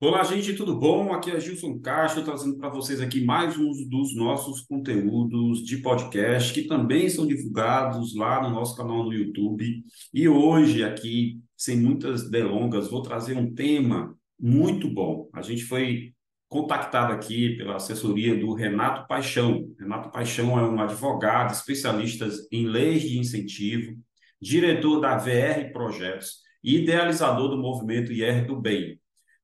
Olá, gente, tudo bom? Aqui é Gilson Castro, trazendo para vocês aqui mais um dos nossos conteúdos de podcast, que também são divulgados lá no nosso canal no YouTube. E hoje, aqui, sem muitas delongas, vou trazer um tema muito bom. A gente foi contactado aqui pela assessoria do Renato Paixão. Renato Paixão é um advogado especialista em leis de incentivo, diretor da VR Projetos e idealizador do movimento IR do Bem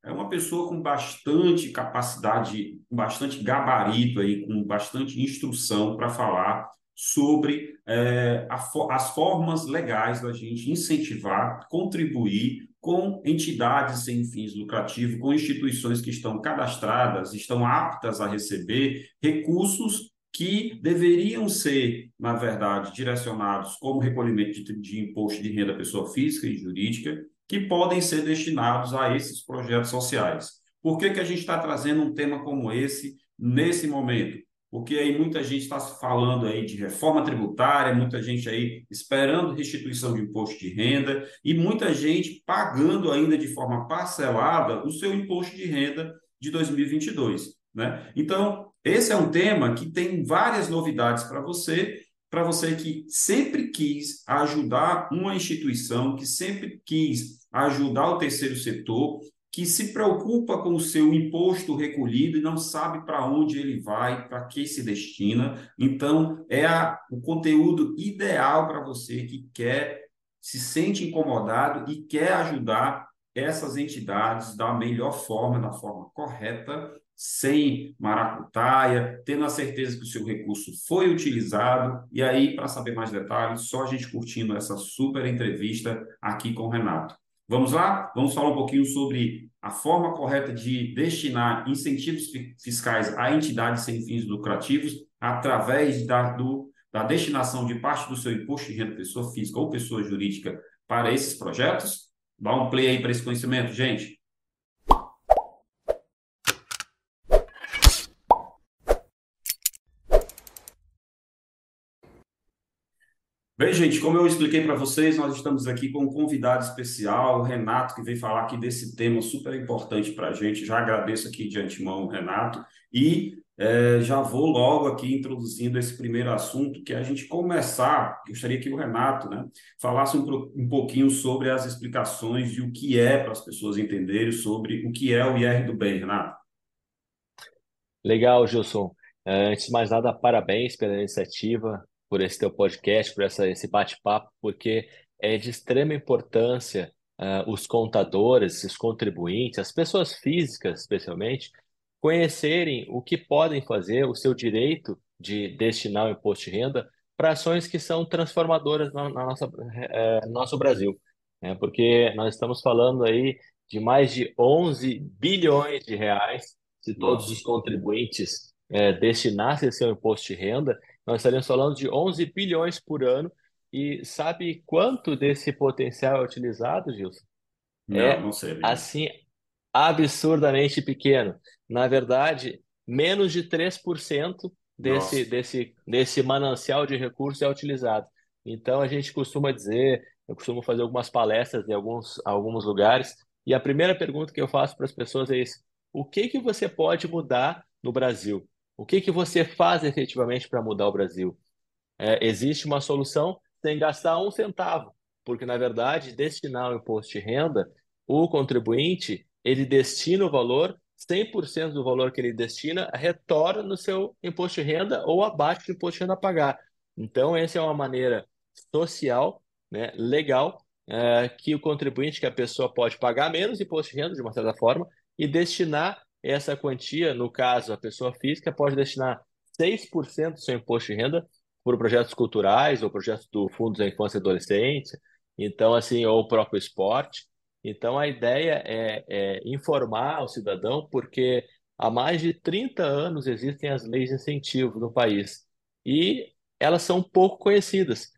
é uma pessoa com bastante capacidade, com bastante gabarito aí, com bastante instrução para falar sobre é, a, as formas legais da gente incentivar, contribuir com entidades sem fins lucrativos, com instituições que estão cadastradas, estão aptas a receber recursos que deveriam ser, na verdade, direcionados como recolhimento de, de imposto de renda pessoa física e jurídica, que podem ser destinados a esses projetos sociais. Por que, que a gente está trazendo um tema como esse nesse momento? Porque aí muita gente está falando aí de reforma tributária, muita gente aí esperando restituição de imposto de renda e muita gente pagando ainda de forma parcelada o seu imposto de renda de 2022. Né? Então, esse é um tema que tem várias novidades para você para você que sempre quis ajudar uma instituição, que sempre quis ajudar o terceiro setor, que se preocupa com o seu imposto recolhido e não sabe para onde ele vai, para que se destina. Então, é a, o conteúdo ideal para você que quer, se sente incomodado e quer ajudar essas entidades da melhor forma, da forma correta, sem maracutaia, tendo a certeza que o seu recurso foi utilizado. E aí, para saber mais detalhes, só a gente curtindo essa super entrevista aqui com o Renato. Vamos lá? Vamos falar um pouquinho sobre a forma correta de destinar incentivos fiscais a entidades sem fins lucrativos através da, do, da destinação de parte do seu imposto de renda pessoa física ou pessoa jurídica para esses projetos. Dá um play aí para esse conhecimento, gente. Bem, gente, como eu expliquei para vocês, nós estamos aqui com um convidado especial, o Renato, que veio falar aqui desse tema super importante para a gente. Já agradeço aqui de antemão, Renato, e é, já vou logo aqui introduzindo esse primeiro assunto, que é a gente começar, gostaria que o Renato né, falasse um, um pouquinho sobre as explicações de o que é, para as pessoas entenderem, sobre o que é o IR do bem, Renato. Legal, Gilson. É, antes de mais nada, parabéns pela iniciativa por esse teu podcast, por essa, esse bate-papo, porque é de extrema importância uh, os contadores, os contribuintes, as pessoas físicas, especialmente, conhecerem o que podem fazer, o seu direito de destinar o imposto de renda para ações que são transformadoras na, na nossa, no nosso Brasil. Né? Porque nós estamos falando aí de mais de 11 bilhões de reais, se todos os contribuintes uh, destinassem seu imposto de renda, nós estaríamos falando de 11 bilhões por ano. E sabe quanto desse potencial é utilizado, Gilson? Não, é, não sei. Assim, absurdamente pequeno. Na verdade, menos de 3% desse, desse, desse manancial de recursos é utilizado. Então, a gente costuma dizer, eu costumo fazer algumas palestras em alguns, alguns lugares, e a primeira pergunta que eu faço para as pessoas é isso: o que, que você pode mudar no Brasil? O que, que você faz efetivamente para mudar o Brasil? É, existe uma solução sem gastar um centavo, porque, na verdade, destinar o imposto de renda, o contribuinte, ele destina o valor, 100% do valor que ele destina, retorna no seu imposto de renda ou abaixo do imposto de renda a pagar. Então, essa é uma maneira social, né, legal, é, que o contribuinte, que a pessoa pode pagar menos imposto de renda, de uma certa forma, e destinar essa quantia, no caso, a pessoa física pode destinar 6% do seu imposto de renda por projetos culturais ou projetos do Fundo da Infância e Adolescência, então, assim, ou o próprio esporte. Então, a ideia é, é informar o cidadão, porque há mais de 30 anos existem as leis de incentivo no país e elas são pouco conhecidas.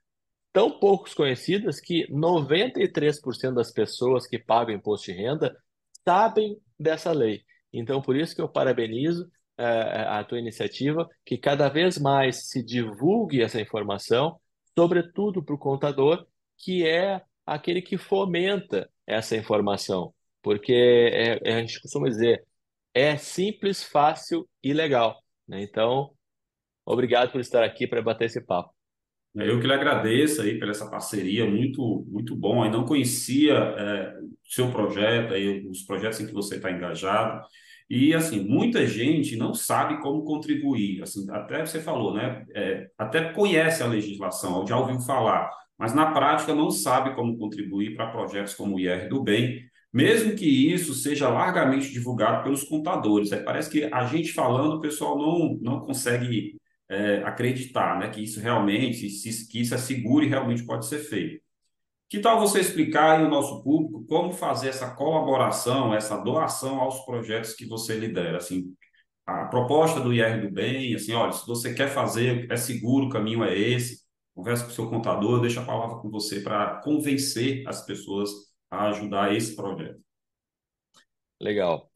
Tão poucos conhecidas que 93% das pessoas que pagam imposto de renda sabem dessa lei. Então, por isso que eu parabenizo é, a tua iniciativa, que cada vez mais se divulgue essa informação, sobretudo para o contador, que é aquele que fomenta essa informação. porque é, é, a gente costuma dizer, é simples, fácil e legal. Né? Então, obrigado por estar aqui para bater esse papo. Eu que lhe agradeço aí por essa parceria, muito, muito bom. Eu não conhecia é, o seu projeto, aí, os projetos em que você está engajado. E, assim, muita gente não sabe como contribuir. Assim, até você falou, né? É, até conhece a legislação, já ouviu falar, mas na prática não sabe como contribuir para projetos como o IR do Bem, mesmo que isso seja largamente divulgado pelos contadores. É, parece que a gente falando, o pessoal não, não consegue é, acreditar né, que isso realmente, que isso é seguro e realmente pode ser feito. Que tal você explicar ao nosso público como fazer essa colaboração, essa doação aos projetos que você lidera? Assim, a proposta do IR do Bem, assim, olha, se você quer fazer, é seguro, o caminho é esse, conversa com o seu contador, deixa a palavra com você para convencer as pessoas a ajudar esse projeto. Legal.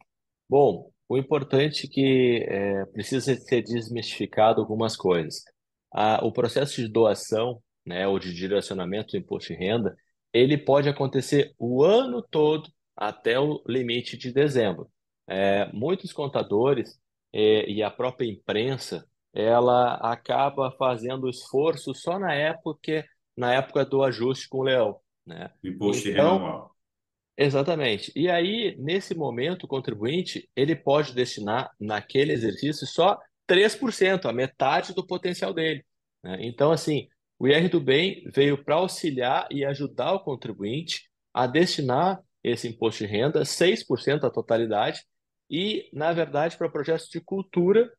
Bom, o importante é que é, precisa ser desmistificado algumas coisas. A, o processo de doação, né, ou de direcionamento do imposto de renda, ele pode acontecer o ano todo até o limite de dezembro. É, muitos contadores é, e a própria imprensa, ela acaba fazendo esforço só na época, na época do ajuste com o leão, né? Imposto então, de renda Exatamente. E aí, nesse momento, o contribuinte ele pode destinar naquele exercício só 3%, a metade do potencial dele. Né? Então, assim, o IR do Bem veio para auxiliar e ajudar o contribuinte a destinar esse imposto de renda, 6% da totalidade, e, na verdade, para projetos de cultura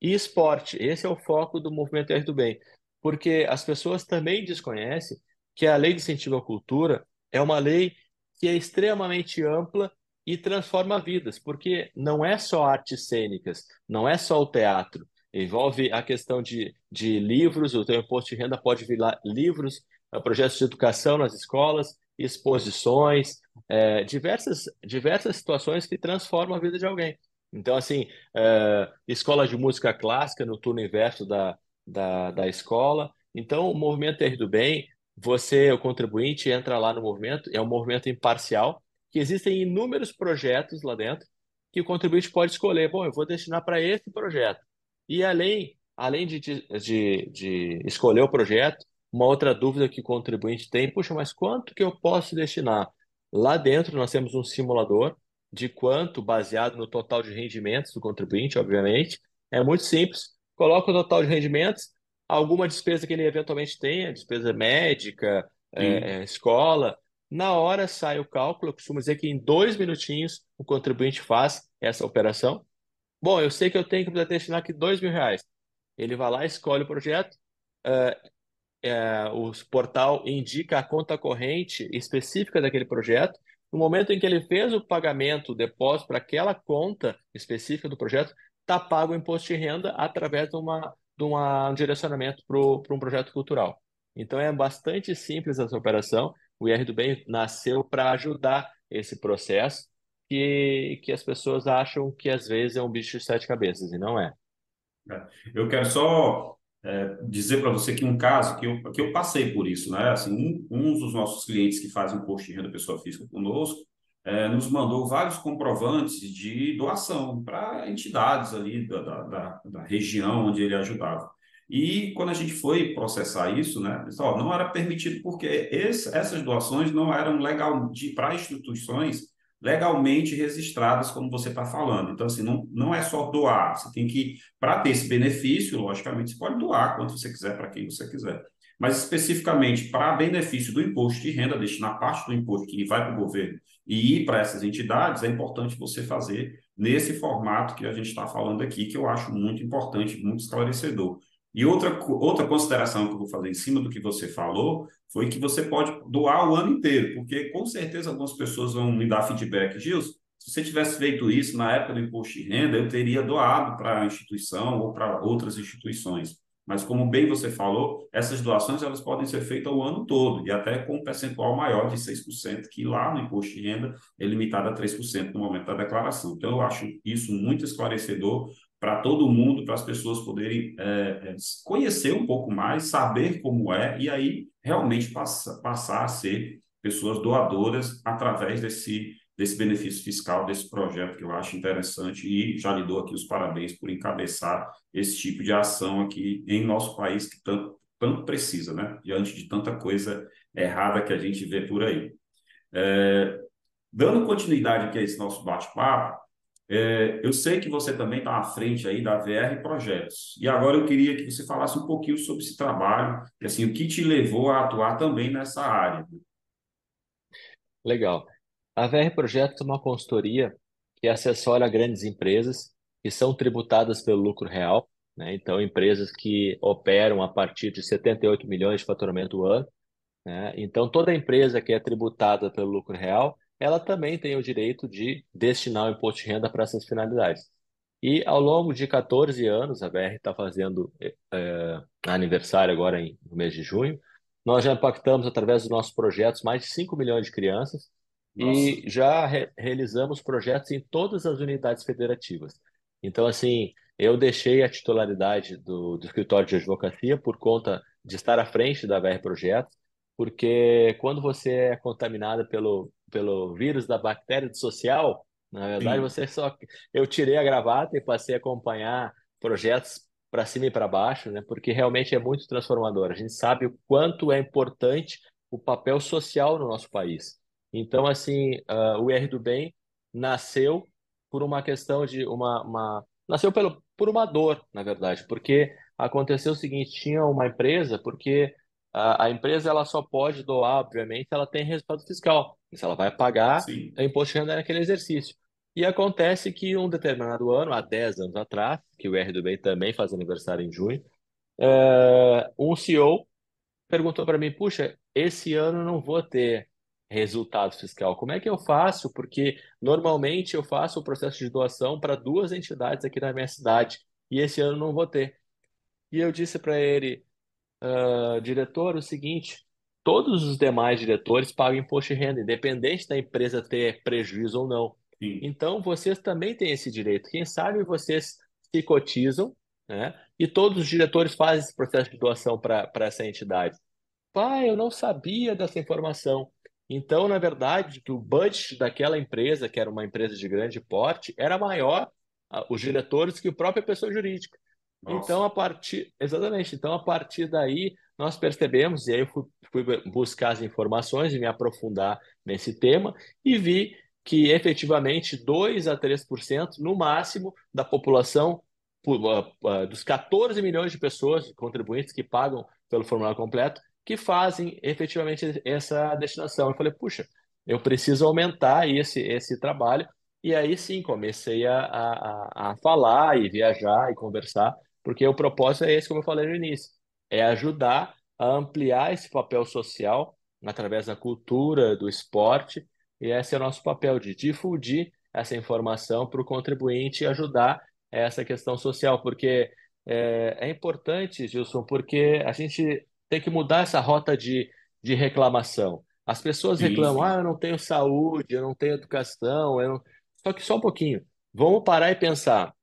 e esporte. Esse é o foco do movimento IR do Bem, porque as pessoas também desconhecem que a Lei de Incentivo à Cultura é uma lei que é extremamente ampla e transforma vidas, porque não é só artes cênicas, não é só o teatro, envolve a questão de, de livros, o teu imposto de renda pode virar livros, eh, projetos de educação nas escolas, exposições, é, diversas, diversas situações que transformam a vida de alguém. Então, assim, é, escola de música clássica no turno inverso da, da, da escola. Então, o movimento R do Bem você, o contribuinte, entra lá no movimento, é um movimento imparcial, que existem inúmeros projetos lá dentro que o contribuinte pode escolher, bom, eu vou destinar para esse projeto. E além, além de, de, de escolher o projeto, uma outra dúvida que o contribuinte tem, puxa, mas quanto que eu posso destinar? Lá dentro nós temos um simulador de quanto, baseado no total de rendimentos do contribuinte, obviamente. É muito simples. Coloca o total de rendimentos, alguma despesa que ele eventualmente tenha, despesa médica, é, é, escola, na hora sai o cálculo, eu costumo dizer que em dois minutinhos o contribuinte faz essa operação. Bom, eu sei que eu tenho que destinar aqui dois mil reais. Ele vai lá, escolhe o projeto, é, o portal indica a conta corrente específica daquele projeto. No momento em que ele fez o pagamento, o depósito para aquela conta específica do projeto, está pago o imposto de renda através de uma de uma, um direcionamento para um projeto cultural. Então é bastante simples essa operação. O IR do Bem nasceu para ajudar esse processo que, que as pessoas acham que às vezes é um bicho de sete cabeças, e não é. é. Eu quero só é, dizer para você que um caso que eu, que eu passei por isso, né? Assim, um, um dos nossos clientes que fazem imposto de renda pessoa física conosco, é, nos mandou vários comprovantes de doação para entidades ali da, da, da, região onde ele ajudava. E quando a gente foi processar isso, né, ó, não era permitido porque esse, essas doações não eram legal para instituições legalmente registradas, como você está falando. Então, assim, não, não é só doar, você tem que, para ter esse benefício, logicamente, você pode doar quanto você quiser, para quem você quiser. Mas especificamente para benefício do imposto de renda, destinar parte do imposto que vai para o governo e ir para essas entidades, é importante você fazer nesse formato que a gente está falando aqui, que eu acho muito importante, muito esclarecedor. E outra, outra consideração que eu vou fazer em cima do que você falou foi que você pode doar o ano inteiro, porque com certeza algumas pessoas vão me dar feedback, Gilson, se você tivesse feito isso na época do imposto de renda, eu teria doado para a instituição ou para outras instituições. Mas como bem você falou, essas doações elas podem ser feitas o ano todo e até com um percentual maior de 6%, que lá no imposto de renda é limitado a 3% no momento da declaração. Então, eu acho isso muito esclarecedor para todo mundo, para as pessoas poderem é, conhecer um pouco mais, saber como é e aí realmente passa, passar a ser pessoas doadoras através desse desse benefício fiscal, desse projeto que eu acho interessante e já lhe dou aqui os parabéns por encabeçar esse tipo de ação aqui em nosso país que tanto, tanto precisa, né? Diante de tanta coisa errada que a gente vê por aí. É, dando continuidade aqui a esse nosso bate-papo, é, eu sei que você também está à frente aí da VR Projetos. E agora eu queria que você falasse um pouquinho sobre esse trabalho, e assim, o que te levou a atuar também nessa área. Legal. A VR Projetos é uma consultoria que assessora grandes empresas que são tributadas pelo lucro real, né? Então, empresas que operam a partir de 78 milhões de faturamento ano. Né? Então, toda empresa que é tributada pelo lucro real, ela também tem o direito de destinar o imposto de renda para essas finalidades. E ao longo de 14 anos, a BR está fazendo é, aniversário agora em, no mês de junho, nós já impactamos através dos nossos projetos mais de 5 milhões de crianças Nossa. e já re realizamos projetos em todas as unidades federativas. Então, assim, eu deixei a titularidade do, do escritório de advocacia por conta de estar à frente da BR Projetos, porque quando você é contaminada pelo, pelo vírus da bactéria social, na verdade, Sim. você só. Eu tirei a gravata e passei a acompanhar projetos para cima e para baixo, né? Porque realmente é muito transformador. A gente sabe o quanto é importante o papel social no nosso país. Então, assim, uh, o IR do Bem nasceu por uma questão de uma, uma... nasceu pelo, por uma dor, na verdade, porque aconteceu o seguinte: tinha uma empresa, porque a, a empresa ela só pode doar, obviamente, se ela tem resultado fiscal. Se ela vai pagar Sim. o imposto de renda naquele exercício. E acontece que um determinado ano, há 10 anos atrás, que o R do Bem também faz aniversário em junho, é, um CEO perguntou para mim: puxa, esse ano não vou ter resultado fiscal. Como é que eu faço? Porque normalmente eu faço o processo de doação para duas entidades aqui na minha cidade e esse ano não vou ter. E eu disse para ele, uh, diretor, o seguinte: todos os demais diretores pagam imposto de renda, independente da empresa ter prejuízo ou não. Sim. Então, vocês também têm esse direito. Quem sabe vocês se cotizam, né? E todos os diretores fazem esse processo de doação para essa entidade. Pai, eu não sabia dessa informação. Então, na verdade, o budget daquela empresa, que era uma empresa de grande porte, era maior, os diretores, que a própria pessoa jurídica. Nossa. Então, a partir. Exatamente. Então, a partir daí, nós percebemos, e aí eu fui, fui buscar as informações e me aprofundar nesse tema, e vi que efetivamente 2 a 3% no máximo da população, dos 14 milhões de pessoas, contribuintes que pagam pelo formulário completo, que fazem efetivamente essa destinação. Eu falei, puxa, eu preciso aumentar esse, esse trabalho. E aí sim comecei a, a, a falar e viajar e conversar, porque o propósito é esse, como eu falei no início, é ajudar a ampliar esse papel social através da cultura, do esporte e esse é o nosso papel, de difundir essa informação para o contribuinte e ajudar essa questão social, porque é, é, importante, Gilson, porque a gente tem que mudar essa rota de, de reclamação. As pessoas reclamam, ah, eu não tenho saúde, eu não tenho educação, eu não... só que só um pouquinho. Vamos parar e pensar.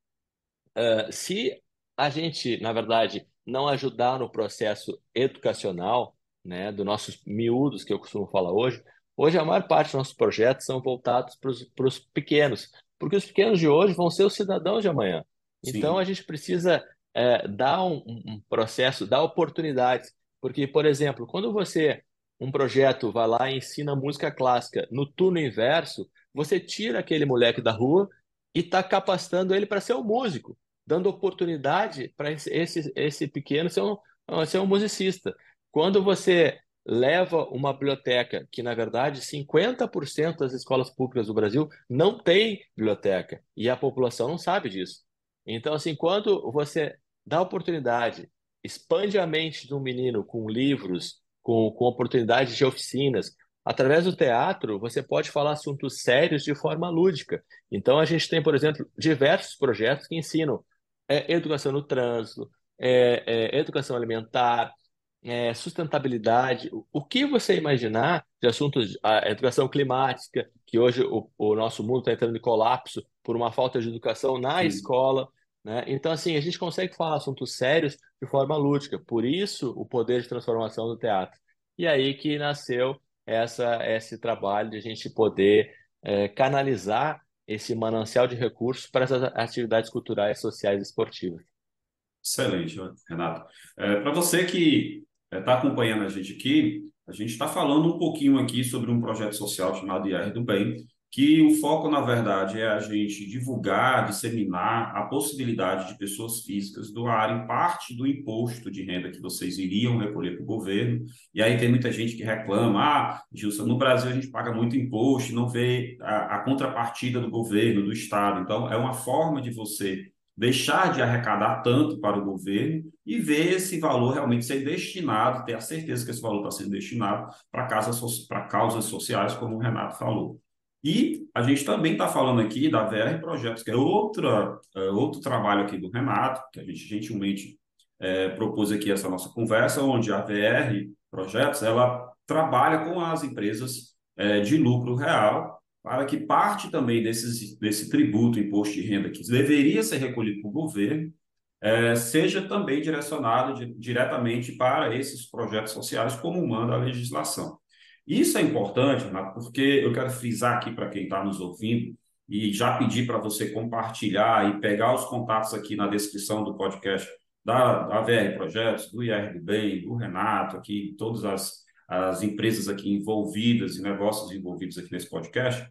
Uh, se a gente, na verdade, não ajudar no processo educacional, né, dos nossos miúdos, que eu costumo falar hoje, Hoje, a maior parte dos nossos projetos são voltados para os pequenos, porque os pequenos de hoje vão ser os cidadãos de amanhã. Sim. Então, a gente precisa é, dar um, um, processo, dar oportunidades. Porque, por exemplo, quando você, um projeto, vai lá e ensina música clássica no turno inverso, você tira aquele moleque da rua e está capacitando ele para ser um músico, dando oportunidade para esse, esse, esse pequeno ser um, ser um musicista. Quando você leva uma biblioteca que, na verdade, 50% das escolas públicas do Brasil não tem biblioteca e a população não sabe disso. Então, assim, quando você dá oportunidade, expande a mente de um menino com livros, com, com oportunidades de oficinas, através do teatro, você pode falar assuntos sérios de forma lúdica. Então, a gente tem, por exemplo, diversos projetos que ensinam é, educação no trânsito, é, é, educação alimentar, é, sustentabilidade, o que você imaginar de assuntos, a educação climática, que hoje o, o nosso mundo está entrando em colapso por uma falta de educação na Sim. escola, né? Então, assim, a gente consegue falar assuntos sérios de forma lúdica, por isso o poder de transformação do teatro. E aí que nasceu essa, esse trabalho de a gente poder é, canalizar esse manancial de recursos para essas atividades culturais, sociais e esportivas. Excelente, Renato. É, para você que está é, acompanhando a gente aqui, a gente está falando um pouquinho aqui sobre um projeto social chamado IR do Bem, que o foco, na verdade, é a gente divulgar, disseminar a possibilidade de pessoas físicas doarem parte do imposto de renda que vocês iriam recolher para o governo. E aí tem muita gente que reclama, ah, Gilson, no Brasil a gente paga muito imposto, não vê a, a contrapartida do governo, do Estado. Então, é uma forma de você deixar de arrecadar tanto para o governo e ver esse valor realmente ser destinado, ter a certeza que esse valor está sendo destinado para causas, para causas sociais, como o Renato falou. E a gente também está falando aqui da VR Projetos, que é outra, é, outro trabalho aqui do Renato, que a gente gentilmente é, propôs aqui essa nossa conversa, onde a VR Projetos ela trabalha com as empresas é, de lucro real para que parte também desses, desse tributo, imposto de renda que deveria ser recolhido para o governo, é, seja também direcionado de, diretamente para esses projetos sociais, como manda a legislação. Isso é importante, Renato, porque eu quero frisar aqui para quem está nos ouvindo e já pedir para você compartilhar e pegar os contatos aqui na descrição do podcast da, da VR Projetos, do IR do Bem, do Renato, aqui, todas as, as empresas aqui envolvidas e negócios envolvidos aqui nesse podcast.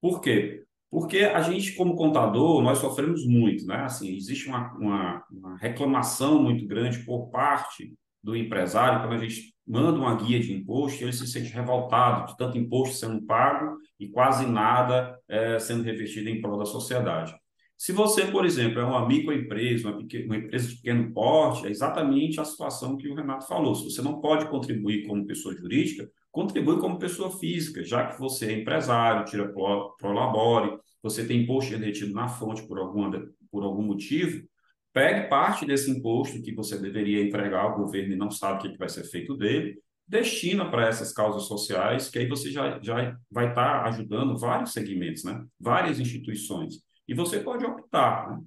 Por quê? Porque a gente, como contador, nós sofremos muito, né? Assim, existe uma, uma, uma reclamação muito grande por parte do empresário quando a gente manda uma guia de imposto, ele se sente revoltado de tanto imposto sendo pago e quase nada é, sendo revertido em prol da sociedade. Se você, por exemplo, é uma microempresa, uma, uma empresa de pequeno porte, é exatamente a situação que o Renato falou. Se você não pode contribuir como pessoa jurídica, contribui como pessoa física, já que você é empresário, tira pro, pro labore, você tem imposto retido na fonte por, alguma, por algum motivo, pegue parte desse imposto que você deveria entregar ao governo e não sabe o que vai ser feito dele, destina para essas causas sociais, que aí você já, já vai estar tá ajudando vários segmentos, né? várias instituições. E você pode optar. Né?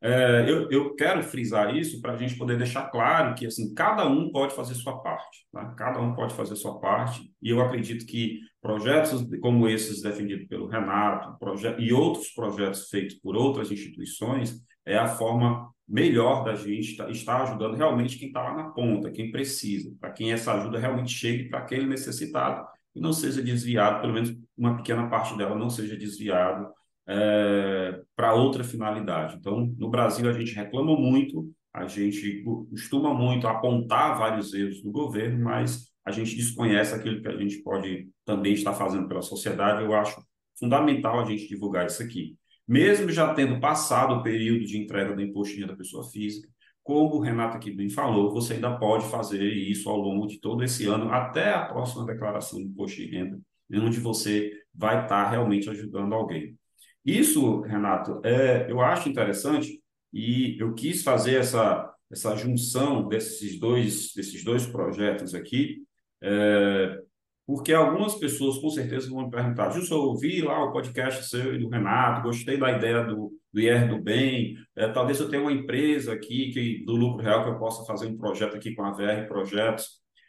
É, eu, eu quero frisar isso para a gente poder deixar claro que assim cada um pode fazer sua parte, tá? cada um pode fazer sua parte, e eu acredito que projetos como esses defendidos pelo Renato e outros projetos feitos por outras instituições é a forma melhor da gente tá, estar ajudando realmente quem está lá na ponta, quem precisa, para quem essa ajuda realmente chegue para aquele necessitado e não seja desviado, pelo menos uma pequena parte dela não seja desviado é, para outra finalidade. Então, no Brasil, a gente reclama muito, a gente costuma muito apontar vários erros do governo, mas a gente desconhece aquilo que a gente pode também estar fazendo pela sociedade. Eu acho fundamental a gente divulgar isso aqui. Mesmo já tendo passado o período de entrega do imposto de renda da pessoa física, como o Renato aqui bem falou, você ainda pode fazer isso ao longo de todo esse ano, até a próxima declaração do imposto de renda, onde você vai estar realmente ajudando alguém. Isso, Renato, é, eu acho interessante e eu quis fazer essa, essa junção desses dois, desses dois projetos aqui, é, porque algumas pessoas com certeza vão me perguntar, Gilson, eu ouvi lá o podcast seu e do Renato, gostei da ideia do, do IR do Bem, é, talvez eu tenha uma empresa aqui que, do lucro real que eu possa fazer um projeto aqui com a VR Projetos.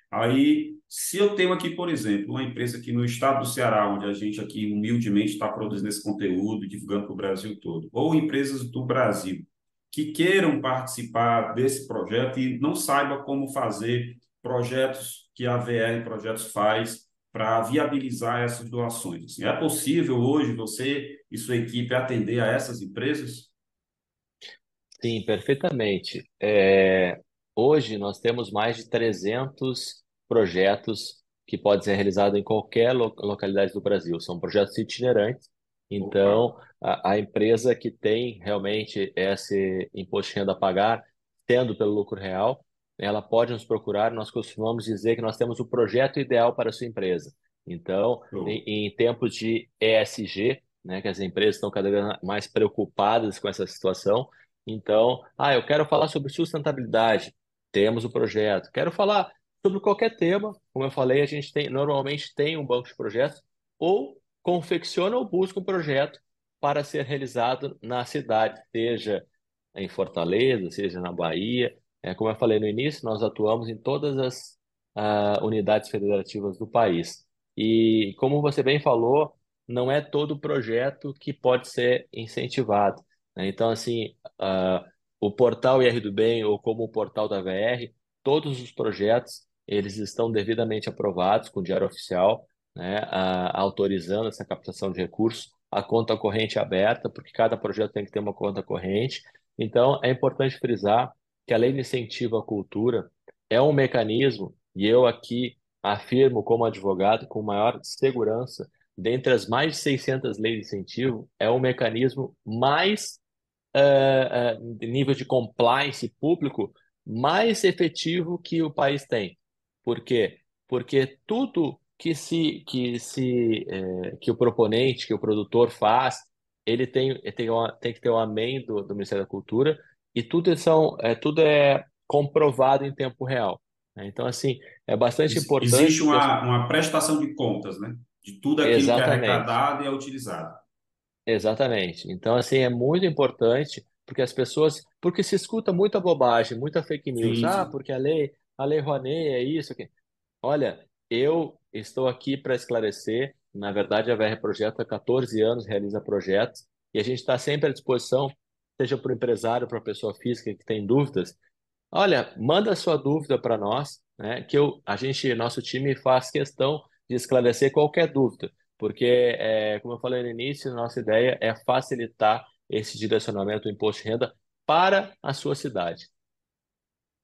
Aí, se eu tenho aqui, por exemplo, uma empresa aqui no estado do Ceará, onde a gente aqui humildemente está produzindo esse conteúdo, divulgando para o Brasil todo, ou empresas do Brasil que queiram participar desse projeto e não saiba como fazer projetos que a VR Projetos faz para viabilizar essas doações. Assim, é possível hoje você e sua equipe atender a essas empresas? Sim, perfeitamente. É, Hoje nós temos mais de 300 projetos que podem ser realizados em qualquer localidade do Brasil. São projetos itinerantes. Então, a, a, empresa que tem realmente esse imposto de renda a pagar, tendo pelo lucro real, ela pode nos procurar. Nós costumamos dizer que nós temos o projeto ideal para a sua empresa. Então, em, em tempos de ESG, né, que as empresas estão cada vez mais preocupadas com essa situação, então, ah, eu quero falar sobre sustentabilidade temos o projeto. Quero falar sobre qualquer tema, como eu falei, a gente tem normalmente tem um banco de projetos ou confecciona ou busca um projeto para ser realizado na cidade, seja em Fortaleza, seja na Bahia. É, como eu falei no início, nós atuamos em todas as uh, unidades federativas do país. E como você bem falou, não é todo projeto que pode ser incentivado. Né? Então, assim, uh, o portal IR do Bem ou como o portal da VR, todos os projetos eles estão devidamente aprovados com o Diário Oficial, né, uh, autorizando essa captação de recursos, a conta corrente aberta, porque cada projeto tem que ter uma conta corrente. Então, é importante frisar que a lei de incentivo à cultura é um mecanismo, e eu aqui afirmo como advogado com maior segurança, dentre as mais de 600 leis de incentivo, é o mecanismo mais, uh, uh, nível de compliance público, mais efetivo que o país tem. Por quê? Porque tudo que se que se é, que o proponente, que o produtor faz, ele tem tem, uma, tem que ter o um amém do, do Ministério da Cultura e tudo são é tudo é comprovado em tempo real. Né? Então assim é bastante importante. Existe uma, uma prestação de contas, né? De tudo aquilo Exatamente. que é arrecadado e é utilizado. Exatamente. Então assim é muito importante porque as pessoas porque se escuta muita bobagem, muita fake news. Sim, ah, sim. porque a lei a lei Rouanet é isso aqui. Olha, eu estou aqui para esclarecer. Na verdade, a VR Projeto há 14 anos realiza projetos e a gente está sempre à disposição, seja para o empresário, para a pessoa física que tem dúvidas. Olha, manda a sua dúvida para nós, né? Que eu, a gente, nosso time faz questão de esclarecer qualquer dúvida, porque, é, como eu falei no início, nossa ideia é facilitar esse direcionamento do imposto de renda para a sua cidade.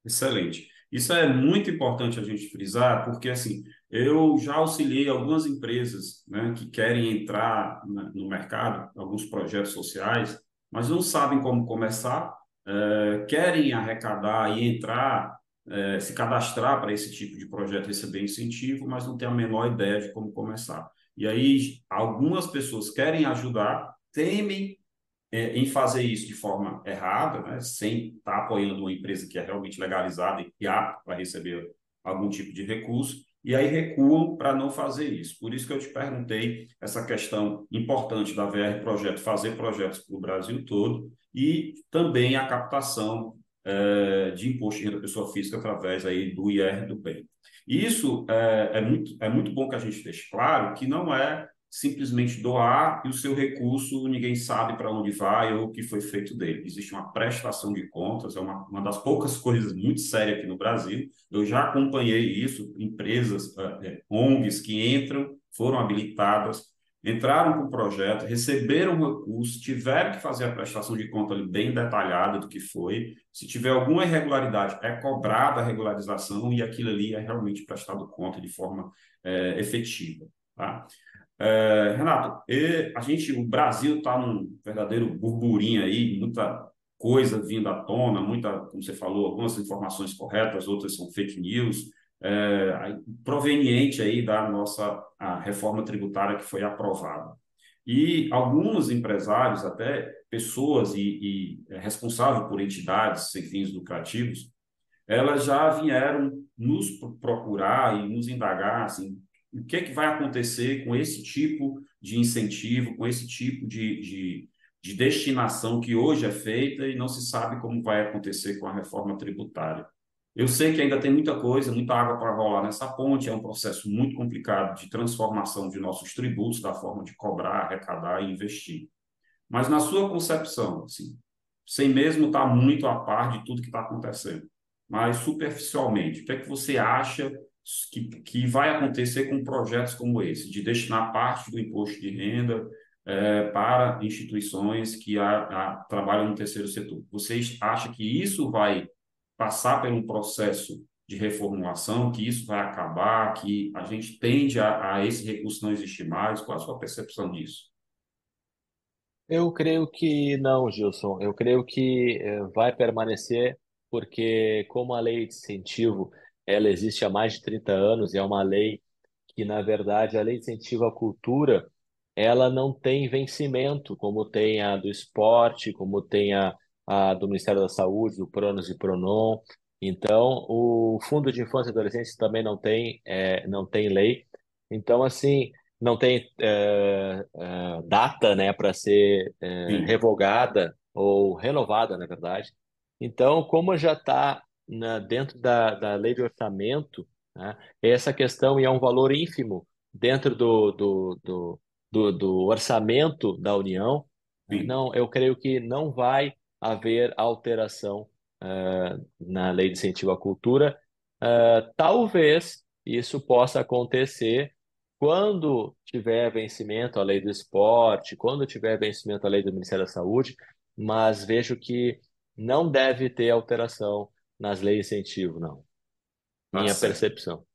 Excelente. Isso é muito importante a gente frisar, porque assim, eu já auxiliei algumas empresas né, que querem entrar no mercado, alguns projetos sociais, mas não sabem como começar, é, querem arrecadar e entrar, é, se cadastrar para esse tipo de projeto, receber incentivo, mas não tem a menor ideia de como começar. E aí, algumas pessoas querem ajudar, temem é, em fazer isso de forma errada, né, sem estar apoiando uma empresa que é realmente legalizada e apta para receber algum tipo de recurso, e aí recuam para não fazer isso. Por isso que eu te perguntei essa questão importante da VR Projeto, fazer projetos para o Brasil todo, e também a captação é, de imposto de renda pessoa física através aí do IR do bem. Isso é, é, muito, é muito bom que a gente deixe claro que não é simplesmente doar e o seu recurso ninguém sabe para onde vai ou o que foi feito dele. Existe uma prestação de contas, é uma, uma das poucas coisas muito sérias aqui no Brasil. Eu já acompanhei isso, empresas, é, ONGs que entram, foram habilitadas, entraram com o projeto, receberam recurso, tiveram que fazer a prestação de conta bem detalhada do que foi. Se tiver alguma irregularidade, é cobrada a regularização e aquilo ali é realmente prestado conta de forma é, efetiva. Tá? É, Renato, a gente, o Brasil está num verdadeiro burburinho aí, muita coisa vindo à tona, muita, como você falou, algumas informações corretas, outras são fake news, é, proveniente aí da nossa reforma tributária que foi aprovada. E alguns empresários, até pessoas e, e responsáveis por entidades sem fins lucrativos, elas já vieram nos procurar e nos indagar assim, o que, é que vai acontecer com esse tipo de incentivo, com esse tipo de, de, de destinação que hoje é feita e não se sabe como vai acontecer com a reforma tributária. Eu sei que ainda tem muita coisa, muita água para rolar nessa ponte, é um processo muito complicado de transformação de nossos tributos, da forma de cobrar, arrecadar e investir. Mas na sua concepção, assim, sem mesmo estar muito a par de tudo que está acontecendo, mas superficialmente, o que é que você acha que, que vai acontecer com projetos como esse, de destinar parte do imposto de renda é, para instituições que a, a, trabalham no terceiro setor. Vocês acham que isso vai passar por um processo de reformulação, que isso vai acabar, que a gente tende a, a esse recurso não existir mais? Qual a sua percepção disso? Eu creio que não, Gilson. Eu creio que eh, vai permanecer, porque como a lei de incentivo ela existe há mais de 30 anos e é uma lei que, na verdade, a lei de incentivo à cultura, ela não tem vencimento, como tem a do esporte, como tem a, a do Ministério da Saúde, do Pronos e Pronon. Então, o Fundo de Infância e Adolescência também não tem, é, não tem lei. Então, assim, não tem é, é, data né, para ser é, revogada ou renovada, na verdade. Então, como já está na, dentro da, da lei de orçamento, né, essa questão e é um valor ínfimo dentro do, do, do, do, do orçamento da União. Sim. Não, eu creio que não vai haver alteração uh, na lei de incentivo à cultura. Uh, talvez isso possa acontecer quando tiver vencimento a lei do esporte, quando tiver vencimento a lei do Ministério da Saúde, mas vejo que não deve ter alteração nas leis de incentivo, não. Tá Minha certo. percepção.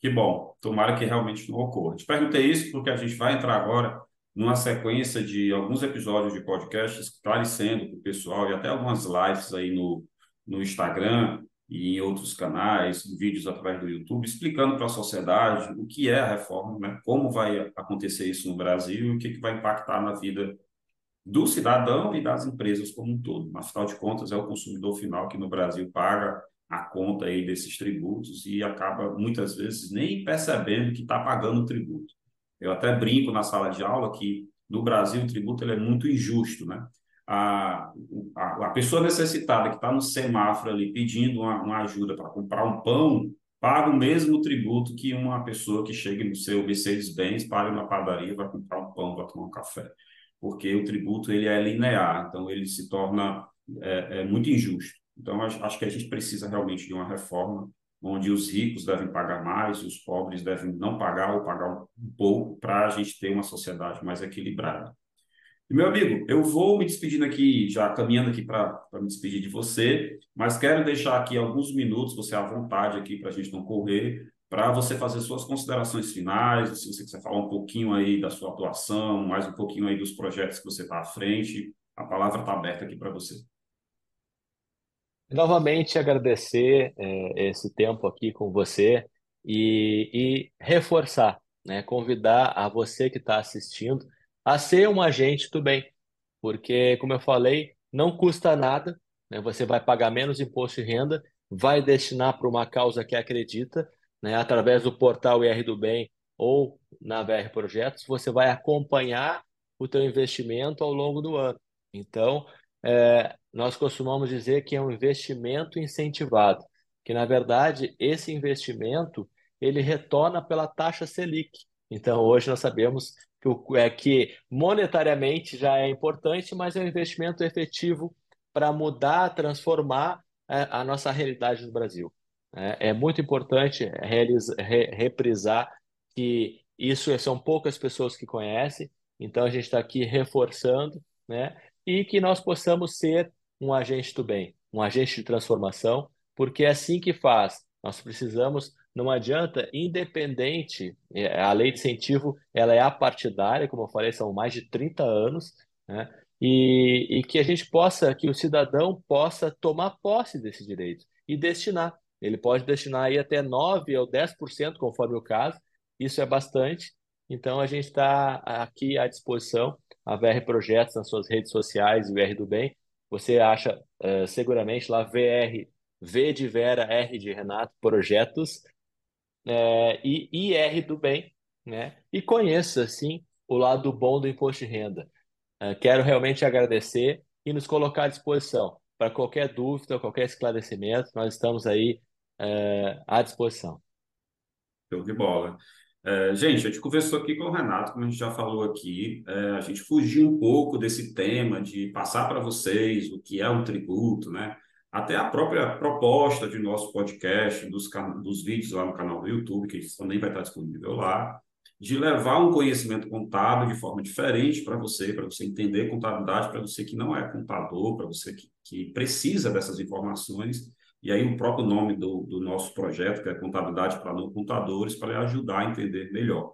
Que bom. Tomara que realmente não ocorra. Te perguntei isso porque a gente vai entrar agora numa sequência de alguns episódios de podcast esclarecendo para o pessoal e até algumas lives aí no, no Instagram e em outros canais, vídeos através do YouTube, explicando para a sociedade o que é a reforma, né? como vai acontecer isso no Brasil e o que, que vai impactar na vida do cidadão e das empresas como um todo. Mas, afinal de contas, é o consumidor final que no Brasil paga a conta aí desses tributos e acaba, muitas vezes, nem percebendo que está pagando o tributo. Eu até brinco na sala de aula que, no Brasil, o tributo ele é muito injusto, né? A, a, a pessoa necessitada que está no semáforo ali pedindo uma, uma ajuda para comprar um pão, paga o mesmo tributo que uma pessoa que chega no seu Mercedes-Benz, paga na padaria, vai comprar um pão, vai tomar um café porque o tributo ele é linear, então ele se torna é, é muito injusto. Então, acho que a gente precisa realmente de uma reforma onde os ricos devem pagar mais e os pobres devem não pagar ou pagar um pouco para a gente ter uma sociedade mais equilibrada. E, meu amigo, eu vou me despedindo aqui, já caminhando aqui para me despedir de você, mas quero deixar aqui alguns minutos, você à vontade aqui para a gente não correr, para você fazer suas considerações finais, se você quiser falar um pouquinho aí da sua atuação, mais um pouquinho aí dos projetos que você está à frente, a palavra está aberta aqui para você. Novamente agradecer é, esse tempo aqui com você e, e reforçar, né, convidar a você que está assistindo a ser um agente do bem, porque, como eu falei, não custa nada, né, você vai pagar menos imposto de renda, vai destinar para uma causa que acredita né, através do portal IR do Bem ou na VR Projetos, você vai acompanhar o teu investimento ao longo do ano. Então, é, nós costumamos dizer que é um investimento incentivado, que na verdade esse investimento ele retorna pela taxa Selic. Então, hoje nós sabemos que, o, é, que monetariamente já é importante, mas é um investimento efetivo para mudar, transformar é, a nossa realidade no Brasil. É, é muito importante reprisar que isso são poucas pessoas que conhecem, então a gente está aqui reforçando, né? E que nós possamos ser um agente do bem, um agente de transformação, porque é assim que faz. Nós precisamos, não adianta, independente, é, a lei de incentivo ela é apartidária, como eu falei, são mais de 30 anos, né? E, e que a gente possa, que o cidadão possa tomar posse desse direito e destinar. Ele pode destinar aí até 9% ou 10%, conforme o caso. Isso é bastante. Então, a gente está aqui à disposição. A VR Projetos nas suas redes sociais, VR do Bem. Você acha uh, seguramente lá VR, V de Vera, R de Renato, Projetos é, e IR do Bem. Né? E conheça, sim, o lado bom do imposto de renda. Uh, quero realmente agradecer e nos colocar à disposição. Para qualquer dúvida, qualquer esclarecimento, nós estamos aí é, à disposição. Show de bola. É, gente, a gente conversou aqui com o Renato, como a gente já falou aqui, é, a gente fugiu um pouco desse tema de passar para vocês o que é um tributo, né? Até a própria proposta de nosso podcast, dos, dos vídeos lá no canal do YouTube, que também vai estar disponível lá, de levar um conhecimento contábil de forma diferente para você, para você entender contabilidade, para você que não é contador, para você que, que precisa dessas informações e aí o próprio nome do, do nosso projeto, que é Contabilidade para Não Contadores, para ajudar a entender melhor.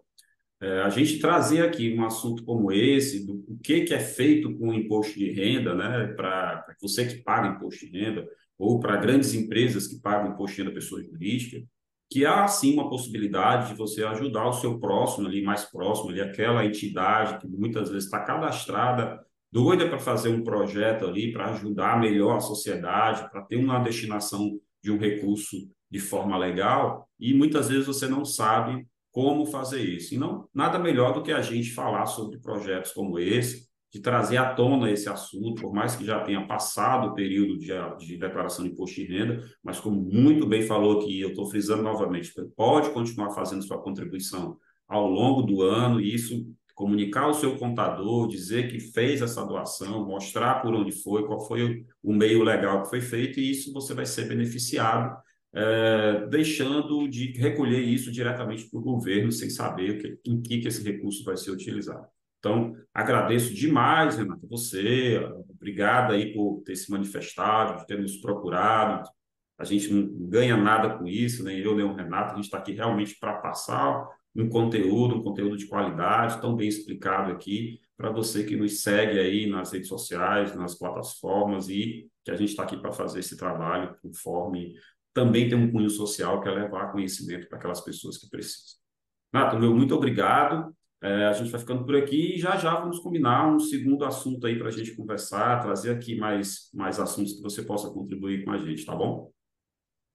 É, a gente trazer aqui um assunto como esse, do o que, que é feito com o imposto de renda, né, para você que paga imposto de renda, ou para grandes empresas que pagam imposto de renda pessoa jurídica, que há sim uma possibilidade de você ajudar o seu próximo ali, mais próximo ali, aquela entidade que muitas vezes está cadastrada doida para fazer um projeto ali para ajudar melhor a sociedade, para ter uma destinação de um recurso de forma legal, e muitas vezes você não sabe como fazer isso. E não nada melhor do que a gente falar sobre projetos como esse, de trazer à tona esse assunto, por mais que já tenha passado o período de, de declaração de imposto de renda, mas como muito bem falou aqui, eu estou frisando novamente, pode continuar fazendo sua contribuição ao longo do ano, e isso comunicar ao seu contador, dizer que fez essa doação, mostrar por onde foi, qual foi o meio legal que foi feito, e isso você vai ser beneficiado, é, deixando de recolher isso diretamente para o governo, sem saber que, em que, que esse recurso vai ser utilizado. Então, agradeço demais, Renato, você, obrigado aí por ter se manifestado, por ter nos procurado, a gente não ganha nada com isso, nem eu, nem o Renato, a gente está aqui realmente para passar um conteúdo, um conteúdo de qualidade, tão bem explicado aqui, para você que nos segue aí nas redes sociais, nas plataformas, e que a gente está aqui para fazer esse trabalho conforme também tem um cunho social que é levar conhecimento para aquelas pessoas que precisam. Nato, meu muito obrigado. É, a gente vai ficando por aqui e já já vamos combinar um segundo assunto aí para a gente conversar, trazer aqui mais, mais assuntos que você possa contribuir com a gente, tá bom?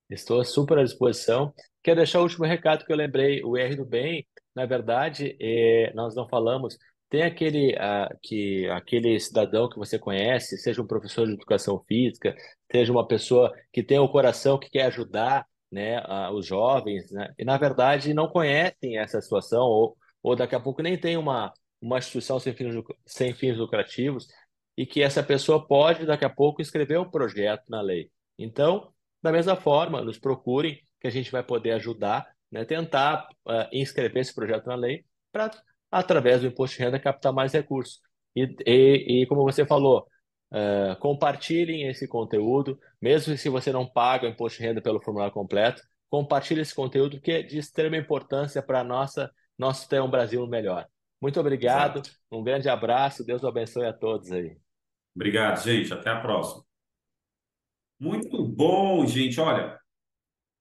Estou super à disposição. Quero deixar o último recado que eu lembrei, o R do Bem, na verdade, é, nós não falamos, tem aquele, que, aquele cidadão que você conhece, seja um professor de educação física, seja uma pessoa que tem o coração que quer ajudar né, os jovens, né, e na verdade não conhecem essa situação, ou, ou daqui a pouco nem tem uma, uma instituição sem fins, sem fins lucrativos, e que essa pessoa pode daqui a pouco escrever um projeto na lei. Então, da mesma forma, nos procurem, que a gente vai poder ajudar, né, tentar uh, inscrever esse projeto na lei para, através do imposto de renda, captar mais recursos. E, e, e como você falou, uh, compartilhem esse conteúdo, mesmo se você não paga o imposto de renda pelo formulário completo, compartilhe esse conteúdo que é de extrema importância para nossa nosso ter um Brasil melhor. Muito obrigado, Exato. um grande abraço, Deus abençoe a todos aí. Obrigado, gente. Até a próxima. Muito bom, gente. Olha,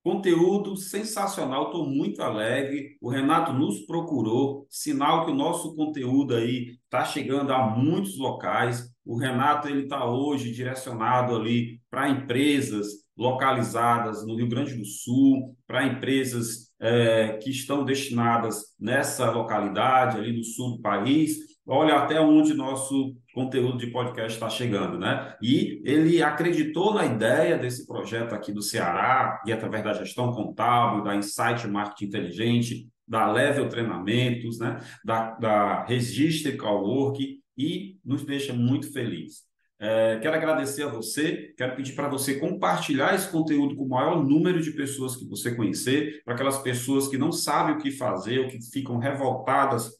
conteúdo sensacional. Estou muito alegre. O Renato nos procurou, sinal que o nosso conteúdo aí está chegando a muitos locais. O Renato ele está hoje direcionado ali para empresas localizadas no Rio Grande do Sul, para empresas é, que estão destinadas nessa localidade ali no sul do país olha até onde nosso conteúdo de podcast está chegando, né? E ele acreditou na ideia desse projeto aqui do Ceará, e através da gestão contábil, da Insight Marketing Inteligente, da Level Treinamentos, né? Da, da Registre Cowork, e nos deixa muito feliz. É, quero agradecer a você, quero pedir para você compartilhar esse conteúdo com o maior número de pessoas que você conhecer, para aquelas pessoas que não sabem o que fazer, ou que ficam revoltadas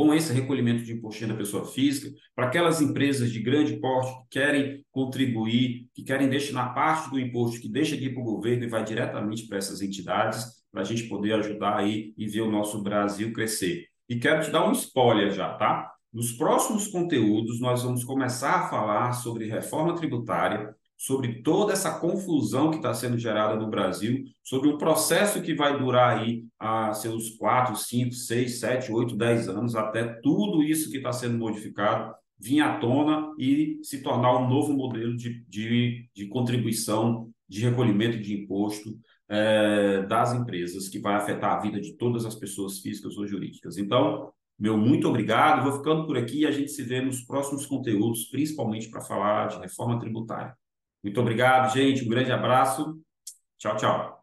com esse recolhimento de imposto da pessoa física, para aquelas empresas de grande porte que querem contribuir, que querem destinar parte do imposto que deixa aqui para o governo e vai diretamente para essas entidades, para a gente poder ajudar aí e ver o nosso Brasil crescer. E quero te dar um spoiler já, tá? Nos próximos conteúdos, nós vamos começar a falar sobre reforma tributária, sobre toda essa confusão que está sendo gerada no Brasil, sobre um processo que vai durar aí a seus 4, 5, 6, 7, 8, 10 anos, até tudo isso que está sendo modificado vir à tona e se tornar um novo modelo de, de, de contribuição, de recolhimento de imposto é, das empresas, que vai afetar a vida de todas as pessoas físicas ou jurídicas. Então, meu muito obrigado, vou ficando por aqui e a gente se vê nos próximos conteúdos, principalmente para falar de reforma tributária. Muito obrigado, gente. Um grande abraço. Tchau, tchau.